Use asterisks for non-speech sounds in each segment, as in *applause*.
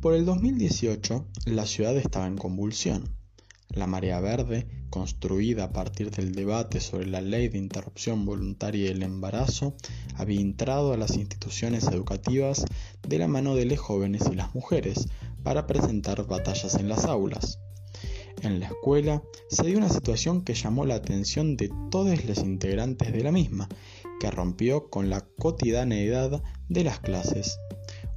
Por el 2018, la ciudad estaba en convulsión. La Marea Verde, construida a partir del debate sobre la ley de interrupción voluntaria del embarazo, había entrado a las instituciones educativas de la mano de los jóvenes y las mujeres para presentar batallas en las aulas. En la escuela se dio una situación que llamó la atención de todos los integrantes de la misma, que rompió con la cotidianeidad de las clases.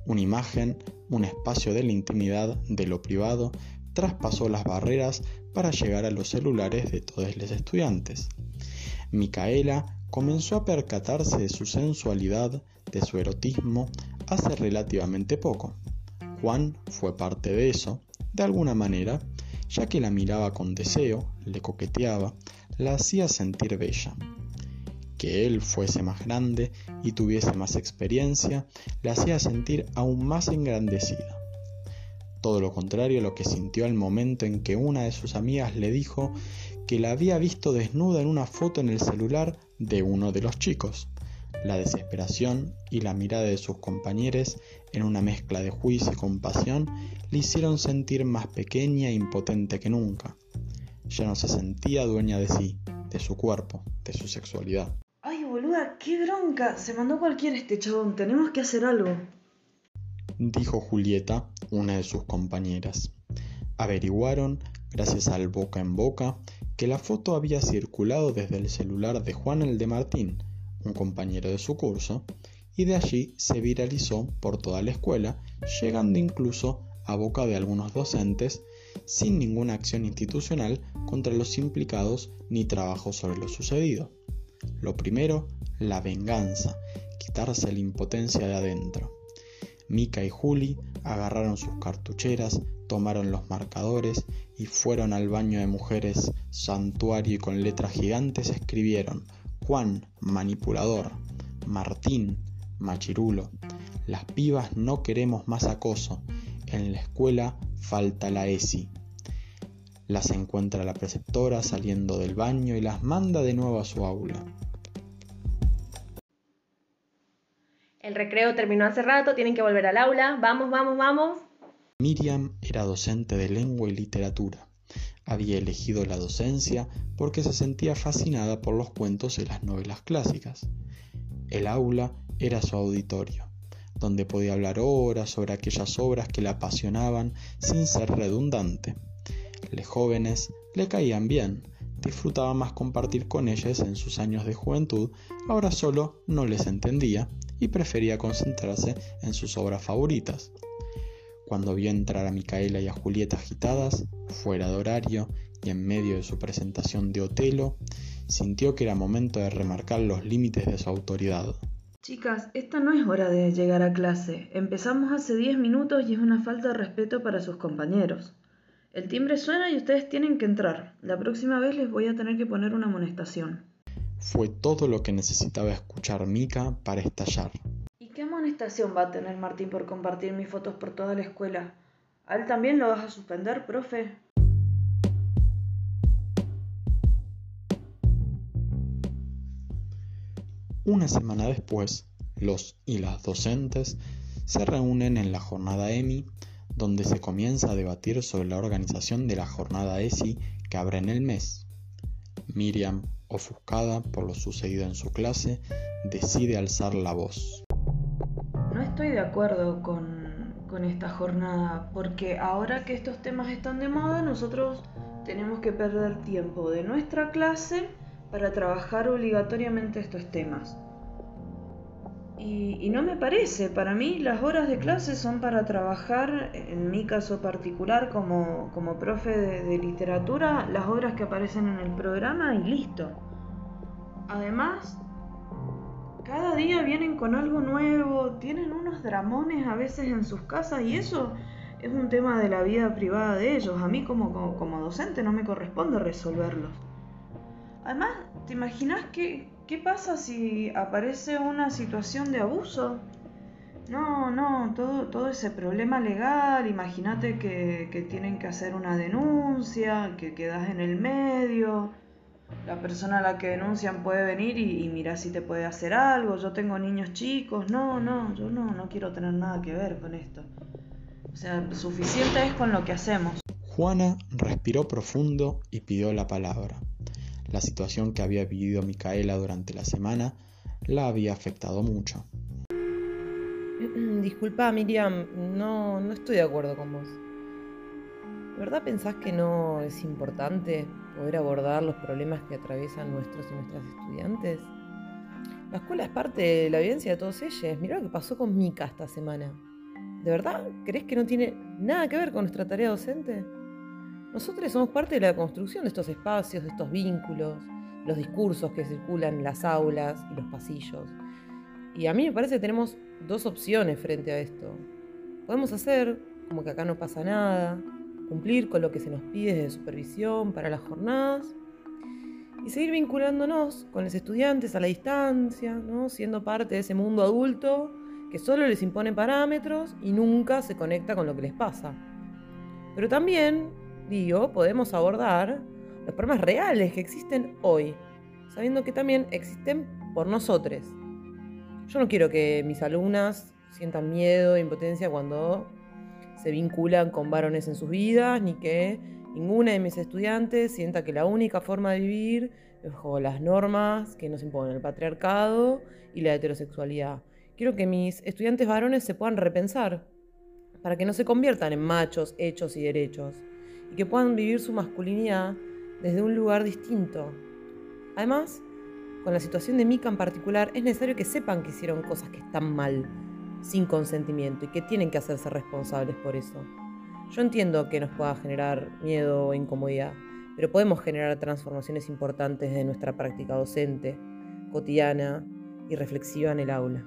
Una imagen, un espacio de la intimidad, de lo privado, traspasó las barreras para llegar a los celulares de todos los estudiantes. Micaela comenzó a percatarse de su sensualidad, de su erotismo, hace relativamente poco. Juan fue parte de eso, de alguna manera, ya que la miraba con deseo, le coqueteaba, la hacía sentir bella. Que él fuese más grande y tuviese más experiencia, le hacía sentir aún más engrandecida todo lo contrario a lo que sintió al momento en que una de sus amigas le dijo que la había visto desnuda en una foto en el celular de uno de los chicos. La desesperación y la mirada de sus compañeros, en una mezcla de juicio y compasión, le hicieron sentir más pequeña e impotente que nunca. Ya no se sentía dueña de sí, de su cuerpo, de su sexualidad. Qué bronca. Se mandó cualquier este chabón. Tenemos que hacer algo dijo Julieta, una de sus compañeras. Averiguaron, gracias al boca en boca, que la foto había circulado desde el celular de Juan el de Martín, un compañero de su curso, y de allí se viralizó por toda la escuela, llegando incluso a boca de algunos docentes, sin ninguna acción institucional contra los implicados ni trabajo sobre lo sucedido. Lo primero, la venganza, quitarse la impotencia de adentro. Mica y Juli agarraron sus cartucheras, tomaron los marcadores y fueron al baño de mujeres santuario y con letras gigantes escribieron Juan, manipulador, Martín, machirulo. Las pibas no queremos más acoso. En la escuela falta la ESI. Las encuentra la preceptora saliendo del baño y las manda de nuevo a su aula. El recreo terminó hace rato, tienen que volver al aula. Vamos, vamos, vamos. Miriam era docente de lengua y literatura. Había elegido la docencia porque se sentía fascinada por los cuentos y las novelas clásicas. El aula era su auditorio, donde podía hablar horas sobre aquellas obras que la apasionaban sin ser redundante. Los jóvenes le caían bien, disfrutaba más compartir con ellas en sus años de juventud, ahora solo no les entendía y prefería concentrarse en sus obras favoritas. Cuando vio entrar a Micaela y a Julieta agitadas, fuera de horario y en medio de su presentación de Otelo, sintió que era momento de remarcar los límites de su autoridad. Chicas, esta no es hora de llegar a clase. Empezamos hace 10 minutos y es una falta de respeto para sus compañeros. El timbre suena y ustedes tienen que entrar. La próxima vez les voy a tener que poner una amonestación. Fue todo lo que necesitaba escuchar Mika para estallar. ¿Y qué amonestación va a tener Martín por compartir mis fotos por toda la escuela? ¿A él también lo vas a suspender, profe? Una semana después, los y las docentes se reúnen en la jornada EMI, donde se comienza a debatir sobre la organización de la jornada ESI que abre en el mes. Miriam, ofuscada por lo sucedido en su clase, decide alzar la voz. No estoy de acuerdo con, con esta jornada, porque ahora que estos temas están de moda, nosotros tenemos que perder tiempo de nuestra clase para trabajar obligatoriamente estos temas. Y, no me parece, para mí las horas de clase son para trabajar, en mi caso particular como, como profe de, literatura, las obras que aparecen en el programa y listo. Además, cada día vienen con algo nuevo, tienen unos dramones a veces en sus casas y eso es un tema de la vida privada de ellos. A mí como, como, docente no me corresponde resolverlos. Además, ¿te imaginas que, ¿Qué pasa si aparece una situación de abuso? No, no, todo, todo ese problema legal, imagínate que, tienen que hacer una denuncia, que quedas en el medio, la persona a la que denuncian puede venir y, y mirar si te puede hacer algo, yo tengo niños chicos, no, no, yo no, no quiero tener nada que ver con esto. O sea, suficiente es con lo que hacemos. Juana respiró profundo y pidió la palabra. La situación que había vivido Micaela durante la semana la había afectado mucho. *clears throat* Disculpa, Miriam, no, no estoy de acuerdo con vos. ¿De verdad pensás que no es importante poder abordar los problemas que atraviesan nuestros y nuestras estudiantes? La escuela es parte de la vivencia de todos ellos. Mirá lo que pasó con Mica esta semana. ¿De verdad crees que no tiene nada que ver con nuestra tarea docente? Nosotros somos parte de la construcción de estos espacios, de estos vínculos, los discursos que circulan en las aulas y los pasillos. Y a mí me parece que tenemos dos opciones frente a esto. Podemos hacer como que acá no pasa nada, cumplir con lo que se nos pide de supervisión para las jornadas y seguir vinculándonos con los estudiantes a la distancia, ¿no? siendo parte de ese mundo adulto que solo les impone parámetros y nunca se conecta con lo que les pasa. Pero también digo, podemos abordar los problemas reales que existen hoy, sabiendo que también existen por nosotros. Yo no quiero que mis alumnas sientan miedo e impotencia cuando se vinculan con varones en sus vidas, ni que ninguna de mis estudiantes sienta que la única forma de vivir es bajo las normas que nos imponen el patriarcado y la heterosexualidad. Quiero que mis estudiantes varones se puedan repensar para que no se conviertan en machos, hechos y derechos y que puedan vivir su masculinidad desde un lugar distinto. Además, con la situación de Mika en particular, es necesario que sepan que hicieron cosas que están mal, sin consentimiento, y que tienen que hacerse responsables por eso. Yo entiendo que nos pueda generar miedo o incomodidad, pero podemos generar transformaciones importantes de nuestra práctica docente, cotidiana y reflexiva en el aula.